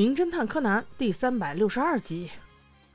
名侦探柯南》第三百六十二集，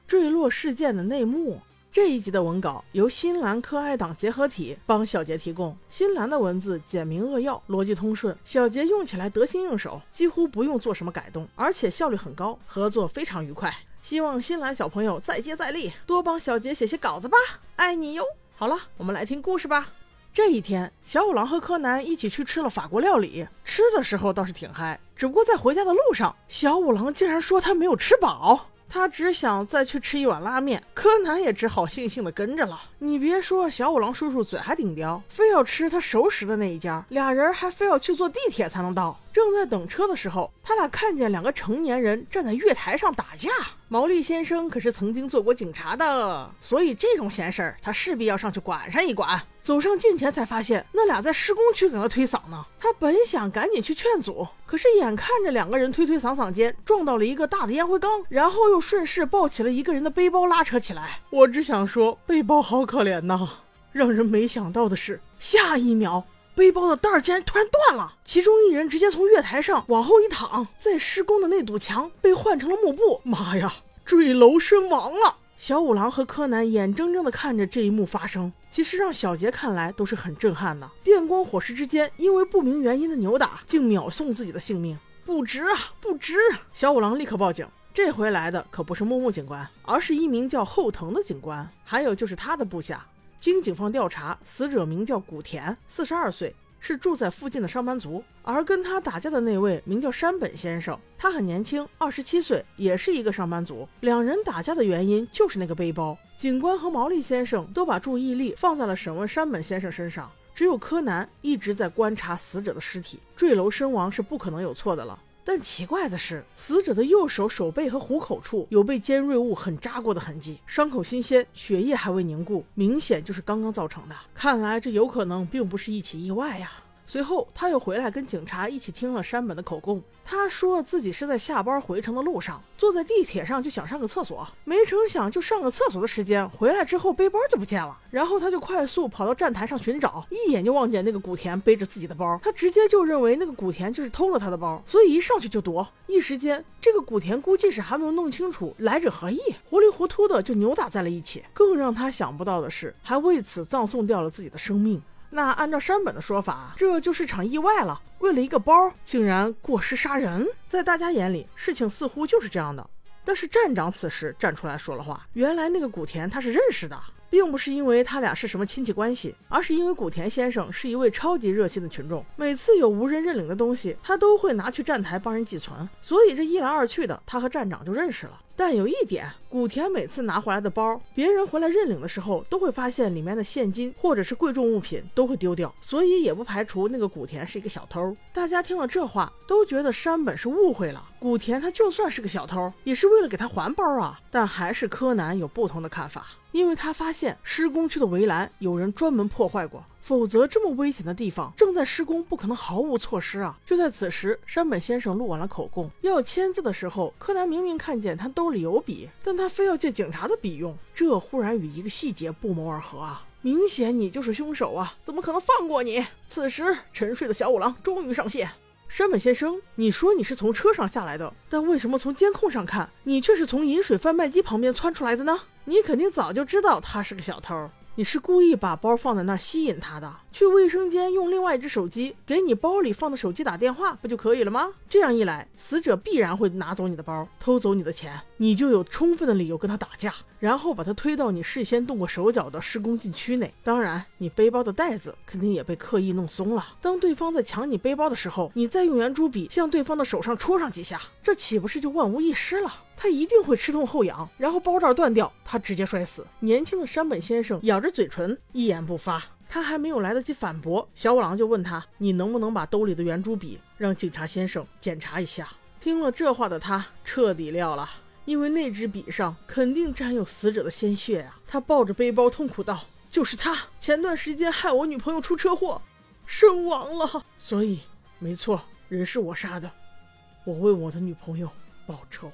坠落事件的内幕。这一集的文稿由新兰科爱党结合体帮小杰提供。新兰的文字简明扼要，逻辑通顺，小杰用起来得心应手，几乎不用做什么改动，而且效率很高，合作非常愉快。希望新兰小朋友再接再厉，多帮小杰写些稿子吧，爱你哟！好了，我们来听故事吧。这一天，小五郎和柯南一起去吃了法国料理，吃的时候倒是挺嗨。只不过在回家的路上，小五郎竟然说他没有吃饱，他只想再去吃一碗拉面。柯南也只好悻悻地跟着了。你别说，小五郎叔叔嘴还顶刁，非要吃他熟识的那一家，俩人还非要去坐地铁才能到。正在等车的时候，他俩看见两个成年人站在月台上打架。毛利先生可是曾经做过警察的，所以这种闲事儿他势必要上去管上一管。走上近前才发现，那俩在施工区搁那推搡呢。他本想赶紧去劝阻，可是眼看着两个人推推搡搡间撞到了一个大的烟灰缸，然后又顺势抱起了一个人的背包拉扯起来。我只想说，背包好可怜呐。让人没想到的是，下一秒。背包的带儿竟然突然断了，其中一人直接从月台上往后一躺，在施工的那堵墙被换成了幕布。妈呀，坠楼身亡了！小五郎和柯南眼睁睁地看着这一幕发生，其实让小杰看来都是很震撼的。电光火石之间，因为不明原因的扭打，竟秒送自己的性命，不值啊，不值！小五郎立刻报警，这回来的可不是木木警官，而是一名叫后藤的警官，还有就是他的部下。经警方调查，死者名叫古田，四十二岁，是住在附近的上班族。而跟他打架的那位名叫山本先生，他很年轻，二十七岁，也是一个上班族。两人打架的原因就是那个背包。警官和毛利先生都把注意力放在了审问山本先生身上，只有柯南一直在观察死者的尸体。坠楼身亡是不可能有错的了。但奇怪的是，死者的右手手背和虎口处有被尖锐物狠扎过的痕迹，伤口新鲜，血液还未凝固，明显就是刚刚造成的。看来这有可能并不是一起意外呀。随后，他又回来跟警察一起听了山本的口供。他说自己是在下班回城的路上，坐在地铁上就想上个厕所，没成想就上个厕所的时间，回来之后背包就不见了。然后他就快速跑到站台上寻找，一眼就望见那个古田背着自己的包，他直接就认为那个古田就是偷了他的包，所以一上去就夺。一时间，这个古田估计是还没有弄清楚来者何意，糊里糊涂的就扭打在了一起。更让他想不到的是，还为此葬送掉了自己的生命。那按照山本的说法，这就是场意外了。为了一个包，竟然过失杀人，在大家眼里，事情似乎就是这样的。但是站长此时站出来说了话，原来那个古田他是认识的，并不是因为他俩是什么亲戚关系，而是因为古田先生是一位超级热心的群众，每次有无人认领的东西，他都会拿去站台帮人寄存，所以这一来二去的，他和站长就认识了。但有一点，古田每次拿回来的包，别人回来认领的时候，都会发现里面的现金或者是贵重物品都会丢掉，所以也不排除那个古田是一个小偷。大家听了这话，都觉得山本是误会了。古田他就算是个小偷，也是为了给他还包啊。但还是柯南有不同的看法，因为他发现施工区的围栏有人专门破坏过。否则，这么危险的地方正在施工，不可能毫无措施啊！就在此时，山本先生录完了口供，要签字的时候，柯南明明看见他兜里有笔，但他非要借警察的笔用，这忽然与一个细节不谋而合啊！明显你就是凶手啊！怎么可能放过你？此时，沉睡的小五郎终于上线。山本先生，你说你是从车上下来的，但为什么从监控上看，你却是从饮水贩卖机旁边窜出来的呢？你肯定早就知道他是个小偷。你是故意把包放在那儿吸引他的，去卫生间用另外一只手机给你包里放的手机打电话不就可以了吗？这样一来，死者必然会拿走你的包，偷走你的钱，你就有充分的理由跟他打架，然后把他推到你事先动过手脚的施工禁区内。当然，你背包的带子肯定也被刻意弄松了。当对方在抢你背包的时候，你再用圆珠笔向对方的手上戳上几下，这岂不是就万无一失了？他一定会吃痛后仰，然后包罩断掉，他直接摔死。年轻的山本先生咬着嘴唇，一言不发。他还没有来得及反驳，小五郎就问他：“你能不能把兜里的圆珠笔让警察先生检查一下？”听了这话的他彻底撂了，因为那支笔上肯定沾有死者的鲜血啊！他抱着背包痛苦道：“就是他，前段时间害我女朋友出车祸，身亡了。所以，没错，人是我杀的，我为我的女朋友报仇。”